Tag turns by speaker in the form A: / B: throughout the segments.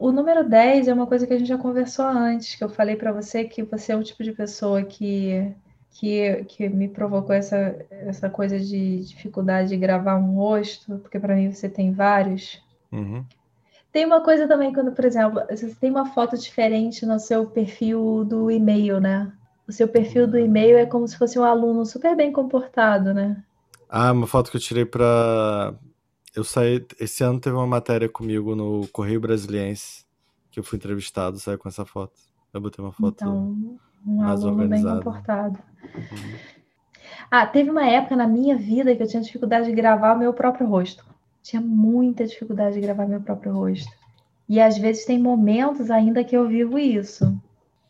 A: o número 10 é uma coisa que a gente já conversou antes, que eu falei para você que você é o tipo de pessoa que, que, que me provocou essa, essa coisa de dificuldade de gravar um rosto, porque para mim você tem vários.
B: Uhum.
A: Tem uma coisa também quando, por exemplo, você tem uma foto diferente no seu perfil do e-mail, né? O seu perfil do e-mail é como se fosse um aluno super bem comportado, né?
B: Ah, uma foto que eu tirei pra. Eu saí. Esse ano teve uma matéria comigo no Correio Brasiliense, que eu fui entrevistado, saiu com essa foto. Eu botei uma foto
A: Então, um
B: mais
A: aluno bem
B: organizada.
A: comportado.
B: Uhum.
A: Ah, teve uma época na minha vida que eu tinha dificuldade de gravar o meu próprio rosto. Tinha muita dificuldade de gravar meu próprio rosto. E às vezes tem momentos ainda que eu vivo isso,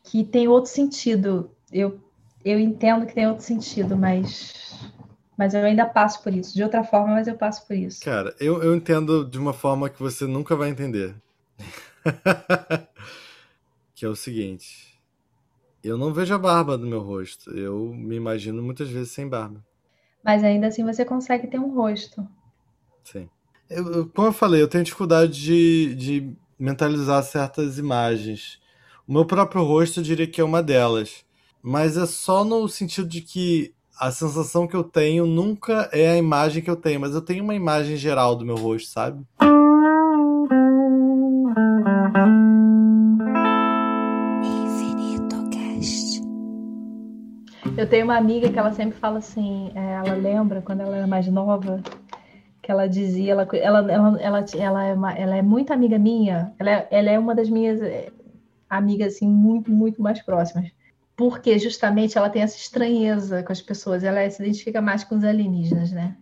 A: que tem outro sentido. Eu, eu entendo que tem outro sentido, mas, mas eu ainda passo por isso. De outra forma, mas eu passo por isso.
B: Cara, eu, eu entendo de uma forma que você nunca vai entender. que é o seguinte. Eu não vejo a barba no meu rosto. Eu me imagino muitas vezes sem barba.
A: Mas ainda assim você consegue ter um rosto.
B: Sim. Eu, eu- como eu falei, eu tenho dificuldade de, de mentalizar certas imagens. O meu próprio rosto eu diria que é uma delas. Mas é só no sentido de que a sensação que eu tenho nunca é a imagem que eu tenho, mas eu tenho uma imagem geral do meu rosto, sabe?
C: Infinito Cast.
A: Eu tenho uma amiga que ela sempre fala assim, é, ela lembra quando ela era mais nova, que ela dizia, ela, ela, ela, ela, ela, é, uma- ela é muito amiga minha, ela é, ela é uma das minhas é, amigas assim, muito, muito mais próximas. Porque justamente ela tem essa estranheza com as pessoas, ela se identifica mais com os alienígenas, né?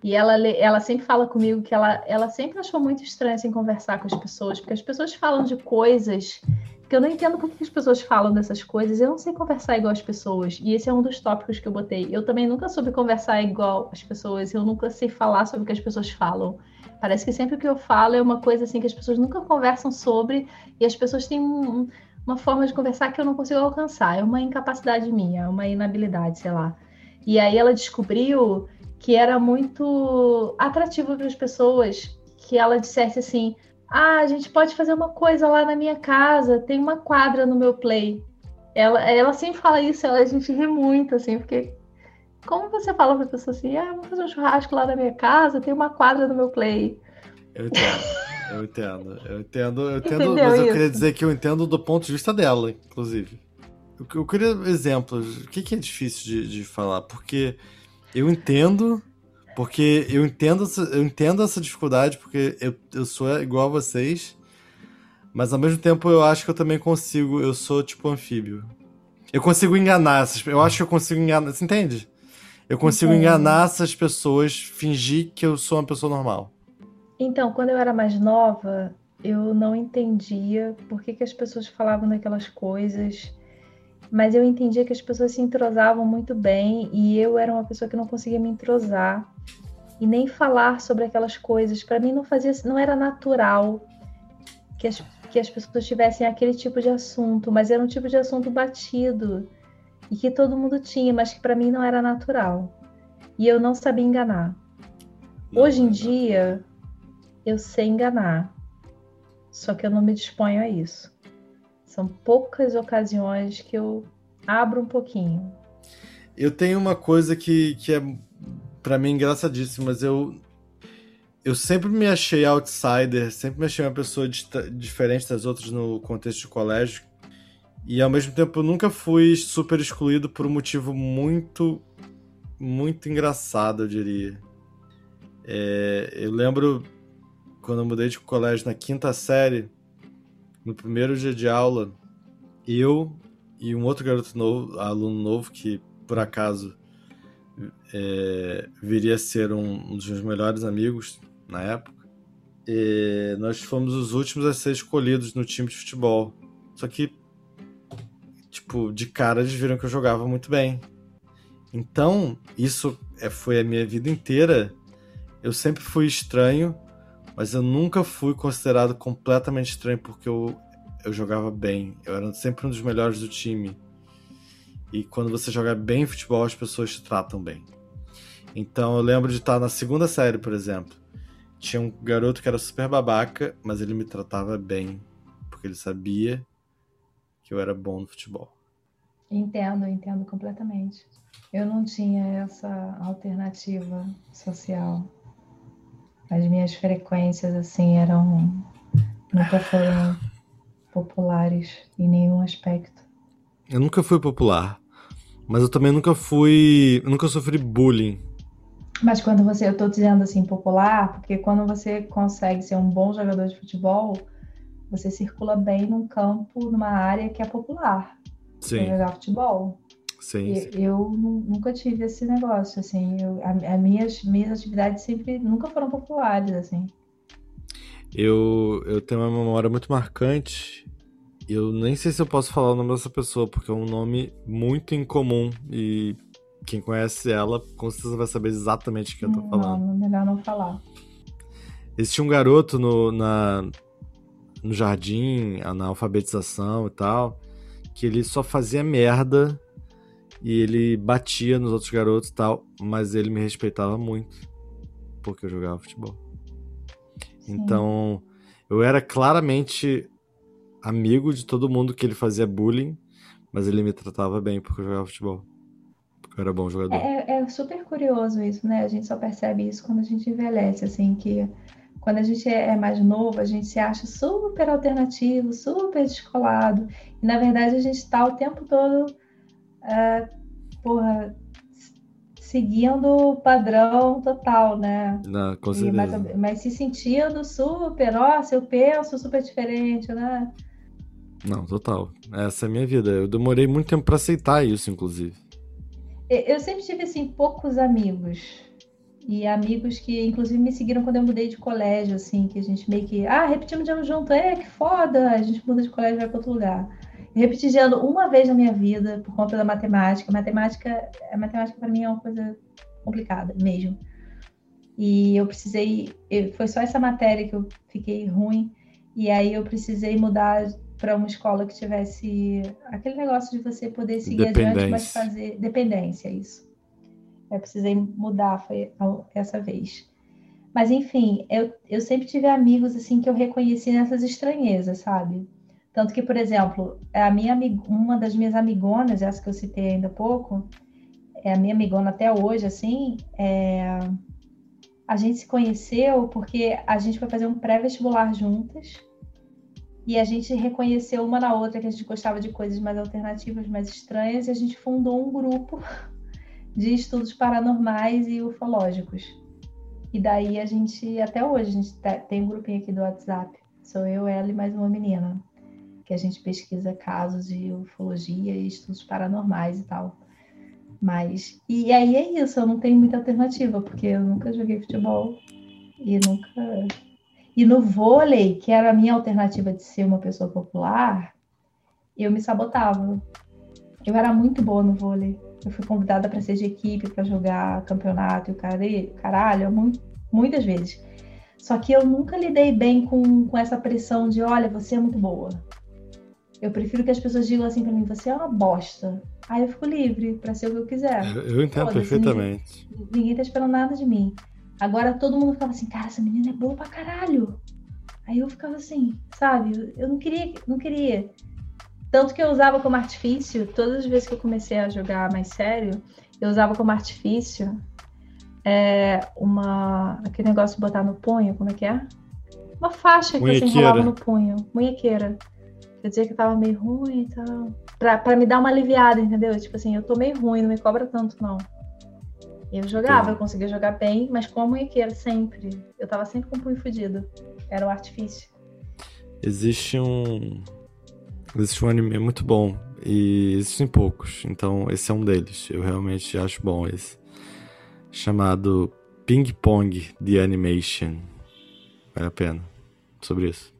A: E ela, ela sempre fala comigo que ela, ela sempre achou muito estranho assim, conversar com as pessoas, porque as pessoas falam de coisas que eu não entendo por que as pessoas falam dessas coisas. Eu não sei conversar igual as pessoas. E esse é um dos tópicos que eu botei. Eu também nunca soube conversar igual as pessoas. Eu nunca sei falar sobre o que as pessoas falam. Parece que sempre que eu falo é uma coisa assim que as pessoas nunca conversam sobre e as pessoas têm um- um- uma forma de conversar que eu não consigo alcançar. É uma incapacidade minha, é uma inabilidade, sei lá. E aí ela descobriu que era muito atrativo para as pessoas que ela dissesse assim: ah, a gente pode fazer uma coisa lá na minha casa, tem uma quadra no meu play. Ela, ela sempre fala isso, ela, a gente ri muito, assim, porque como você fala pra pessoa assim, ah, vamos fazer um churrasco lá na minha casa, tem uma quadra no meu play.
B: Eu entendo. Eu entendo. Eu entendo, eu entendo,
A: Entendeu
B: mas eu
A: isso?
B: queria dizer que eu entendo do ponto de vista dela, inclusive. Eu, eu queria exemplos. O que, que é difícil de, de falar? Porque eu entendo, porque eu entendo, essa- eu entendo essa dificuldade, porque eu, eu sou igual a vocês, mas ao mesmo tempo eu acho que eu também consigo, eu sou tipo anfíbio. Eu consigo enganar essas Eu acho que eu consigo enganar. Você entende? Eu consigo
A: Entendo.
B: enganar essas pessoas, fingir que eu sou uma pessoa normal.
A: Então, quando eu era mais nova, eu não entendia por que, que as pessoas falavam daquelas coisas, mas eu entendia que as pessoas se entrosavam muito bem e eu era uma pessoa que não conseguia me entrosar e nem falar sobre aquelas coisas. Para mim não fazia, não era natural que as, que as pessoas tivessem aquele tipo de assunto, mas era um tipo de assunto batido e que todo mundo tinha, mas que para mim não era natural. E eu não sabia enganar. Hoje em
B: Não,
A: dia, eu sei enganar, só que eu não me disponho a isso. São poucas ocasiões que eu abro um pouquinho.
B: Eu tenho uma coisa que, que é pra mim engraçadíssima, mas eu eu sempre me achei outsider, sempre me achei uma pessoa dista- diferente das outras no contexto de colégio. E ao mesmo tempo eu nunca fui super excluído por um motivo muito muito engraçado, eu diria. É, eu lembro quando eu mudei de colégio na quinta série, no primeiro dia de aula, eu e um outro garoto novo, aluno novo, que por acaso é, viria a ser um, um dos meus melhores amigos na época, é, nós fomos os últimos a ser escolhidos no time de futebol. Só que, tipo, de cara eles viram que eu jogava muito bem. Então, isso é, foi a minha vida inteira. Eu sempre fui estranho, mas eu nunca fui considerado completamente estranho porque eu, eu jogava bem. Eu era sempre um dos melhores do time. E quando você joga bem futebol, as pessoas te tratam bem. Então eu lembro de estar na segunda série, por exemplo. Tinha um garoto que era super babaca, mas ele me tratava bem. porque ele sabia que eu era bom no futebol.
A: Entendo, entendo completamente. Eu não tinha essa alternativa social. As minhas frequências, assim, eram. nunca foram populares em nenhum aspecto.
B: Eu nunca fui popular, mas eu também nunca fui. Eu nunca sofri bullying.
A: Mas quando você, eu tô dizendo assim, popular, porque quando você consegue ser um bom jogador de futebol, você circula bem num campo, numa área que é popular. Sim. Pra jogar futebol.
B: Sim,
A: sim. Eu nunca tive esse negócio, assim. Eu, a, a minhas, minhas atividades sempre nunca foram populares, assim.
B: Eu, eu tenho uma memória muito marcante. Eu nem sei se eu posso falar o nome dessa pessoa, porque é um nome muito incomum e quem conhece ela com certeza vai saber exatamente o que eu tô falando.
A: Não, melhor não falar.
B: Existia um garoto no, na, no jardim, na alfabetização e tal, que ele só fazia merda e ele batia nos outros garotos e tal, mas ele me respeitava muito porque eu jogava futebol. Sim. Então, eu era claramente amigo de todo mundo que ele fazia bullying, mas ele me tratava bem porque eu jogava futebol. Porque eu era bom jogador.
A: É, é super curioso isso, né? A gente só percebe isso quando a gente envelhece, assim, que quando a gente é mais novo, a gente se acha super alternativo, super descolado. E na verdade a gente está o tempo todo uh, porra, seguindo o padrão total, né?
B: Não, com certeza.
A: Mas, mas, se sentindo super, nossa, eu penso super diferente, né?
B: Não, total. Essa é a minha vida. Eu demorei muito tempo para aceitar isso, inclusive.
A: Eu sempre tive, assim, poucos amigos. E amigos que, inclusive, me seguiram quando eu mudei de colégio, assim, que a gente meio que, ah, repetimos de ano junto, é, que foda, a gente muda de colégio e vai para outro lugar. Eu repeti de ano uma vez na minha vida por conta da matemática. Matemática, a matemática para mim é uma coisa complicada mesmo. E eu precisei, foi só essa matéria que eu fiquei ruim, e aí eu precisei mudar para uma escola que tivesse aquele negócio de você poder seguir adiante, mas fazer dependência, isso. Eu precisei mudar, foi essa vez. Mas enfim, eu, eu sempre tive amigos assim que eu reconheci nessas estranhezas, sabe? Tanto que, por exemplo, a minha uma das minhas amigonas, essa que eu citei ainda há pouco, é a minha amigona até hoje, assim, é... a gente se conheceu porque a gente foi fazer um pré-vestibular juntas e a gente reconheceu uma na outra que a gente gostava de coisas mais alternativas, mais estranhas, e a gente fundou um grupo de estudos paranormais e ufológicos. E daí a gente, até hoje, a gente tem um grupinho aqui do WhatsApp. Sou eu, ela e mais uma menina. Que a gente pesquisa casos de ufologia e estudos paranormais e tal. Mas. E aí é isso, eu não tenho muita alternativa, porque eu nunca joguei futebol e nunca. E no vôlei, que era a minha alternativa de ser uma pessoa popular, eu me sabotava. Eu era muito boa no vôlei. Eu fui convidada para ser de equipe, para jogar campeonato e o caralho, muitas vezes. Só que eu nunca lidei bem com, com essa pressão de, olha, você é muito boa. Eu prefiro que as pessoas digam assim para mim, você é uma bosta. Aí eu fico livre para ser o que eu quiser.
B: Eu, eu entendo perfeitamente.
A: Ninguém, ninguém tá esperando nada de mim. Agora todo mundo ficava assim, cara, essa menina é boa pra caralho. Aí eu ficava assim, sabe? Eu não queria, não queria. Tanto que eu usava como artifício, todas as vezes que eu comecei a jogar mais sério, eu usava como artifício é, uma, aquele negócio de botar no punho, como é que é? Uma faixa que você enrolava no punho, munhequeira. Quer dizer que tava meio ruim e tal. Pra, pra me dar uma aliviada, entendeu? Tipo assim, eu tô meio ruim, não me cobra tanto, não. Eu jogava, eu conseguia jogar bem, mas com a munhequeira, sempre. Eu tava sempre com o punho fudido. Era o artifício.
B: Existe um, Existe um anime muito bom e existem poucos, então esse é um deles. Eu realmente acho bom esse. Chamado Ping Pong The Animation. Vale a pena. Sobre isso.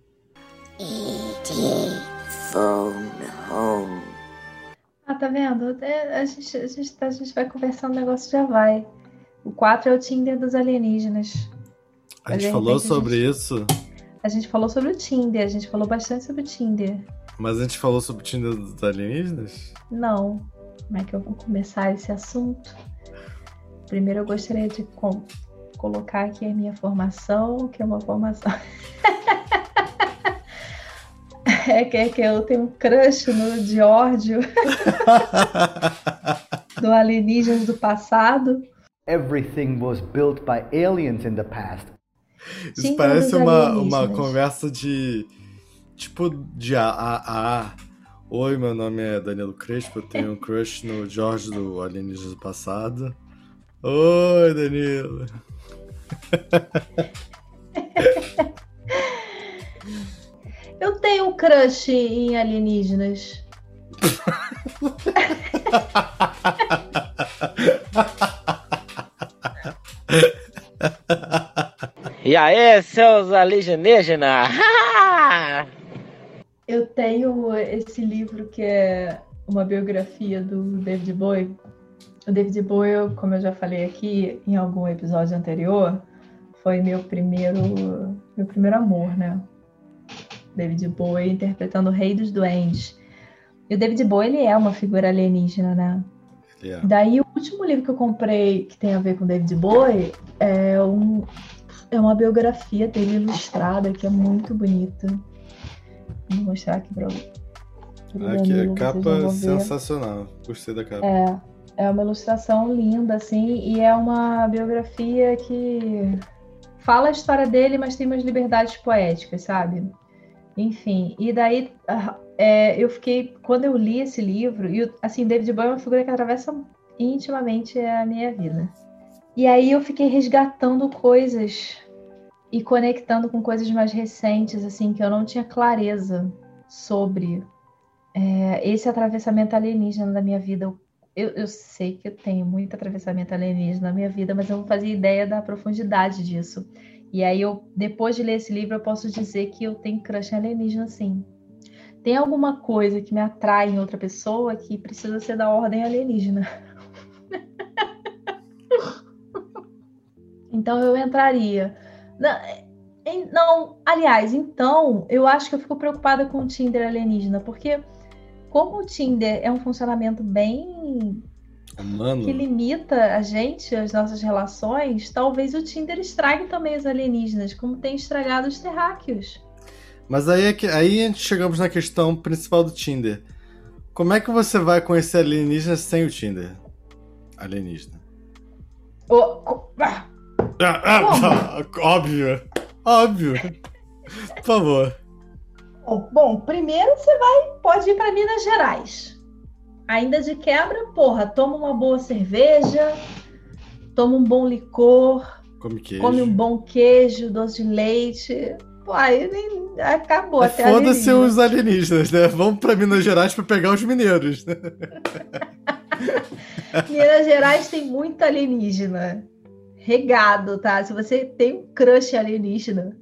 A: Phone home. Ah, tá vendo? É, a gente, a, gente, a gente vai conversando, o negócio já vai. O 4 é o Tinder dos alienígenas.
B: A gente falou sobre a gente, isso?
A: A gente falou sobre o Tinder, a gente falou bastante sobre o Tinder.
B: Mas a gente falou sobre o Tinder dos alienígenas?
A: Não. Como é que eu vou começar esse assunto? Primeiro eu gostaria de colocar aqui a minha formação, que é uma formação. É que, é que eu tenho um crush no Giorgio do Alienígenas do Passado.
C: Everything was built by aliens in the past.
B: Isso
A: Sim,
B: parece uma, uma conversa de. Tipo, de A a a. Oi, meu nome é Danilo Crespo, eu tenho um crush no Jorge do Alienígenas do Passado. Oi, Danilo.
A: Eu tenho um crush em alienígenas.
D: E aí, seus alienígenas?
A: Eu tenho esse livro que é uma biografia do David Bowie. O David Bowie, como eu já falei aqui em algum episódio anterior, foi meu primeiro, meu primeiro amor, né? David Bowie interpretando o Rei dos Duendes. E o David Bowie, ele é uma figura alienígena, né?
B: Yeah.
A: Daí o último livro que eu comprei que tem a ver com David Bowie é, um, é uma biografia dele ilustrada que é muito bonita. Vou mostrar aqui pra pra
B: Aqui,
A: Danilo,
B: a
A: vocês
B: capa sensacional. Gostei da capa.
A: É, é uma ilustração linda, assim, e é uma biografia que fala a história dele, mas tem umas liberdades poéticas, sabe? Enfim, e daí ah, é, eu fiquei, quando eu li esse livro, e assim, David Bowie é uma figura que atravessa intimamente a minha vida. E aí eu fiquei resgatando coisas e conectando com coisas mais recentes, assim, que eu não tinha clareza sobre é, esse atravessamento alienígena da minha vida. Eu, eu sei que eu tenho muito atravessamento alienígena na minha vida, mas eu não fazia ideia da profundidade disso. E aí, eu, depois de ler esse livro, eu posso dizer que eu tenho crush alienígena, sim. Tem alguma coisa que me atrai em outra pessoa que precisa ser da ordem alienígena. então eu entraria. Em- não, aliás, então eu acho que eu fico preocupada com o Tinder alienígena, porque como o Tinder é um funcionamento bem
B: Mano,
A: que limita a gente, as nossas relações, talvez o Tinder estrague também os alienígenas, como tem estragado os terráqueos.
B: mas aí, é aí a gente chegamos na questão principal do Tinder. Como é que você vai conhecer alienígenas sem o Tinder? Alienígena.
A: Co- ah,
B: Ah, ah, óbvio. Óbvio. Por favor.
A: Bom, bom, primeiro você vai, pode ir para Minas Gerais. Ainda de quebra, porra, toma uma boa cerveja, toma um bom licor,
B: Come
A: come um bom queijo, doce de leite. Pô, aí nem, acabou até
B: Foda-se os alienígenas, né? Vamos pra Minas Gerais pra pegar os mineiros. Né?
A: Minas Gerais tem muito alienígena. Regado, tá? Se você tem um crush alienígena,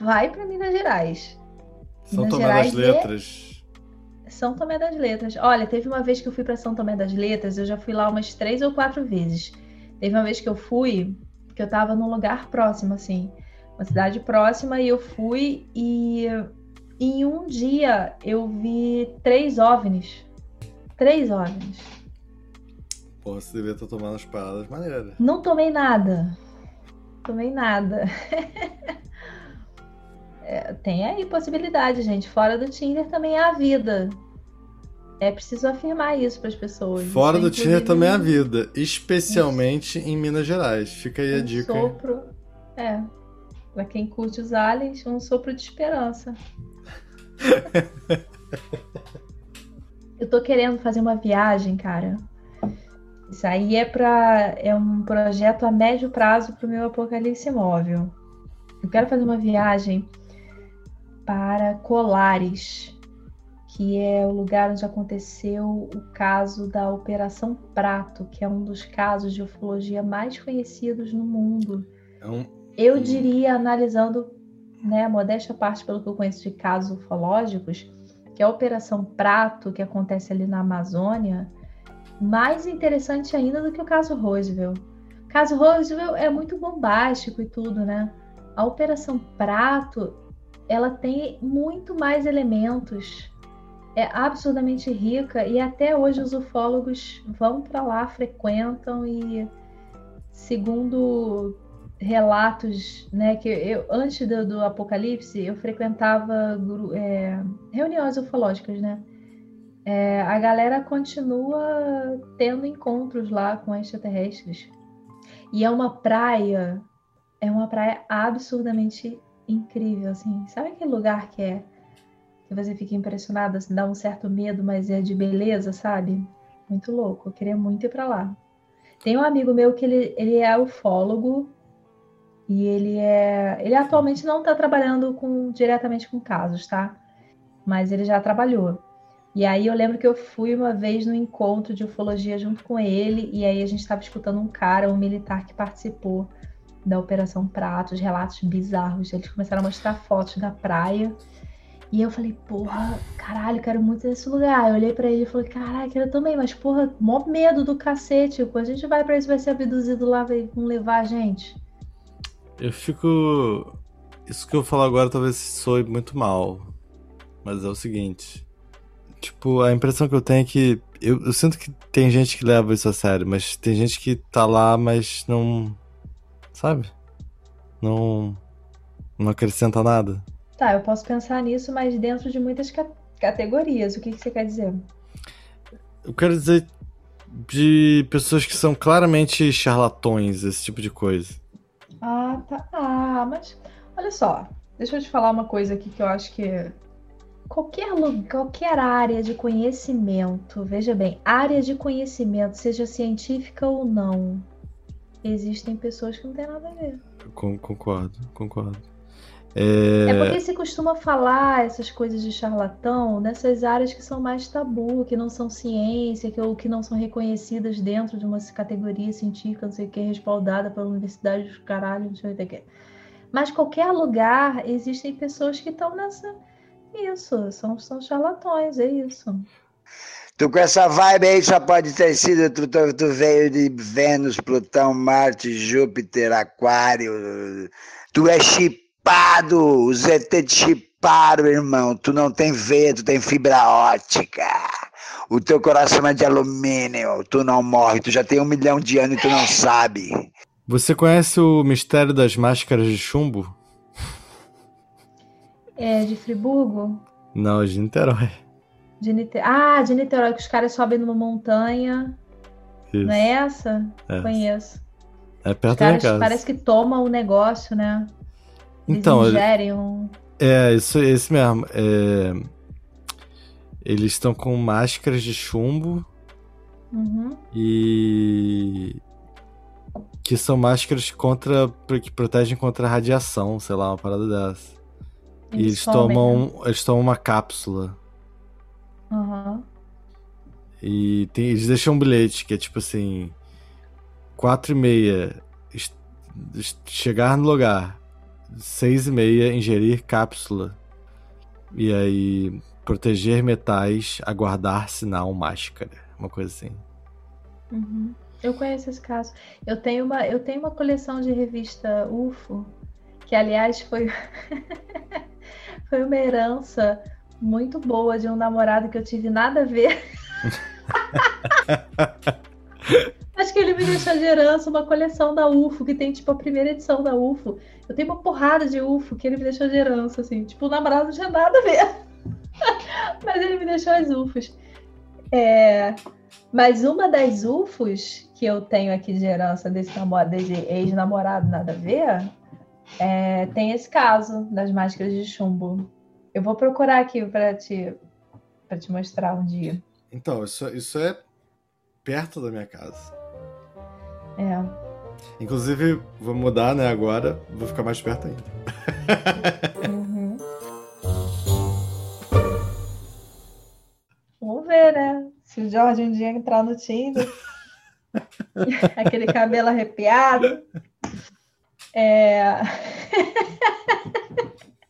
A: vai para Minas Gerais.
B: São
A: Minas
B: Tomé das
A: Gerais é-
B: Letras.
A: São Tomé das Letras. Olha, teve uma vez que eu fui para São Tomé das Letras, eu já fui lá umas três ou quatro vezes. Teve uma vez que eu fui, que eu tava num lugar próximo, assim, uma cidade próxima, e eu fui e em um dia eu vi três OVNIs. Três OVNIs.
B: Pô, você devia estar tomando as paradas maneiras.
A: Não tomei nada. Tomei nada. É, tem aí possibilidade, gente. Fora do Tinder também há a vida. É preciso afirmar isso para as pessoas.
B: Fora
A: Isso é,
B: do Tinder também a
A: um-
B: vida. Especialmente em Minas Gerais. Fica aí a
A: um
B: dica.
A: sopro. É. Para quem curte os aliens, um sopro de esperança. Eu tô querendo fazer uma viagem, cara. Isso aí é para é um projeto a médio prazo para o meu apocalipse móvel. Eu quero fazer uma viagem para Colares, que é o lugar onde aconteceu o caso da Operação Prato, que é um dos casos de ufologia mais conhecidos no mundo.
B: É.
A: Eu diria, analisando, né, a modéstia parte pelo que eu conheço de casos ufológicos, que a Operação Prato, que acontece ali na Amazônia, mais interessante ainda do que o caso Roosevelt. O caso Roosevelt é muito bombástico e tudo, né? A Operação Prato, ela tem muito mais elementos. É absurdamente rica e até hoje os ufólogos vão para lá, frequentam e segundo relatos, né? Que eu antes do, do apocalipse eu frequentava é, reuniões ufológicas, né? É, a galera continua tendo encontros lá com extraterrestres. E é uma praia, é uma praia absurdamente incrível, assim. Sabe aquele lugar que é que você fica impressionada, assim, dá um certo medo, mas é de beleza, sabe? Muito louco. Eu queria muito ir para lá. Tem um amigo meu que ele, ele é ufólogo e ele é. Ele atualmente não está trabalhando com, diretamente com casos, tá? Mas ele já trabalhou. E aí eu lembro que eu fui uma vez no encontro de ufologia junto com ele, e aí a gente estava escutando um cara, um militar que participou da Operação Pratos, relatos bizarros. Eles começaram a mostrar fotos da praia. E eu falei, porra, caralho, quero muito nesse lugar. Eu olhei para ele e falei, caralho, quero também, mas porra, mó medo do cacete. Tipo, a gente vai para isso, vai ser abduzido lá, vai levar a gente.
B: Eu fico. Isso que eu falo agora talvez soe muito mal. Mas é o seguinte. Tipo, a impressão que eu tenho é que. Eu, eu, sinto que tem gente que leva isso a sério, mas tem gente que tá lá, mas não. Sabe? Não. Não acrescenta nada.
A: Tá, eu posso pensar nisso, mas dentro de muitas ca categorias. O que, que você quer dizer?
B: Eu quero dizer de pessoas que são claramente charlatões, esse tipo de coisa.
A: Ah, tá. Ah, mas olha só, deixa eu te falar uma coisa aqui que eu acho que qualquer lugar, qualquer área de conhecimento, veja bem, área de conhecimento, seja científica ou não, existem pessoas que não têm nada a ver.
B: Concordo, concordo.
A: É... é... porque se costuma falar essas coisas de charlatão nessas áreas que são mais tabu, que não são ciência, que, ou que não são reconhecidas dentro de uma categoria científica, não sei o que, respaldada pela universidade dos caralho, não sei o que. Mas qualquer lugar existem pessoas que estão nessa. Isso, são, são charlatões, é isso.
E: Tu com essa vibe aí só pode ter sido, tu, tu, tu veio de Vênus, Plutão, Marte, Júpiter, Aquário. Tu é chip chipado, os ET te chiparam, irmão. Tu não tem veia, tu tem fibra ótica. O teu coração é de alumínio, tu não morre, tu já tem um milhão de anos e tu não sabe.
B: Você conhece o mistério das máscaras de chumbo?
A: É de Friburgo?
B: Não, de Niterói.
A: De. Ah, de Niterói, que os caras sobem numa montanha. Isso. Não é essa? É. Conheço.
B: É perto os caras
A: da casa. Parece que tomam o negócio, né?
B: Então,
A: ingerem um...
B: É, isso, esse mesmo. É... Eles estão com máscaras de chumbo.
A: Uhum.
B: E. Que são máscaras contra. que protegem contra radiação, sei lá, uma parada dessa. Eles e eles tomam. Né? Eles tomam uma cápsula.
A: Uhum.
B: E tem, eles deixam um bilhete que é tipo assim. Quatro e meia. Chegar no lugar seis e meia, ingerir cápsula. E aí, proteger metais, aguardar sinal máscara. Uma coisa assim.
A: Uhum. Eu conheço esse caso. Eu tenho uma, eu tenho uma coleção de revista UFO, que aliás foi, foi uma herança muito boa de um namorado que eu tive nada a ver. Acho que ele me deixou de herança uma coleção da UFO, que tem tipo a primeira edição da UFO. Eu tenho uma porrada de UFO que ele me deixou de herança, assim. Tipo, o namorado não tinha nada a ver. Mas ele me deixou as UFOs. É... Mas uma das UFOs que eu tenho aqui de herança desse, namorado, desse ex-namorado, nada a ver, é... tem esse caso das máscaras de chumbo. Eu vou procurar aqui para te, pra te mostrar um dia.
B: Então, isso, isso é perto da minha casa.
A: É.
B: Inclusive, vou mudar, né, agora. Vou ficar mais perto ainda.
A: Uhum. Vamos ver, né? Se o Jorge um dia entrar no Tinder. Aquele cabelo arrepiado. É...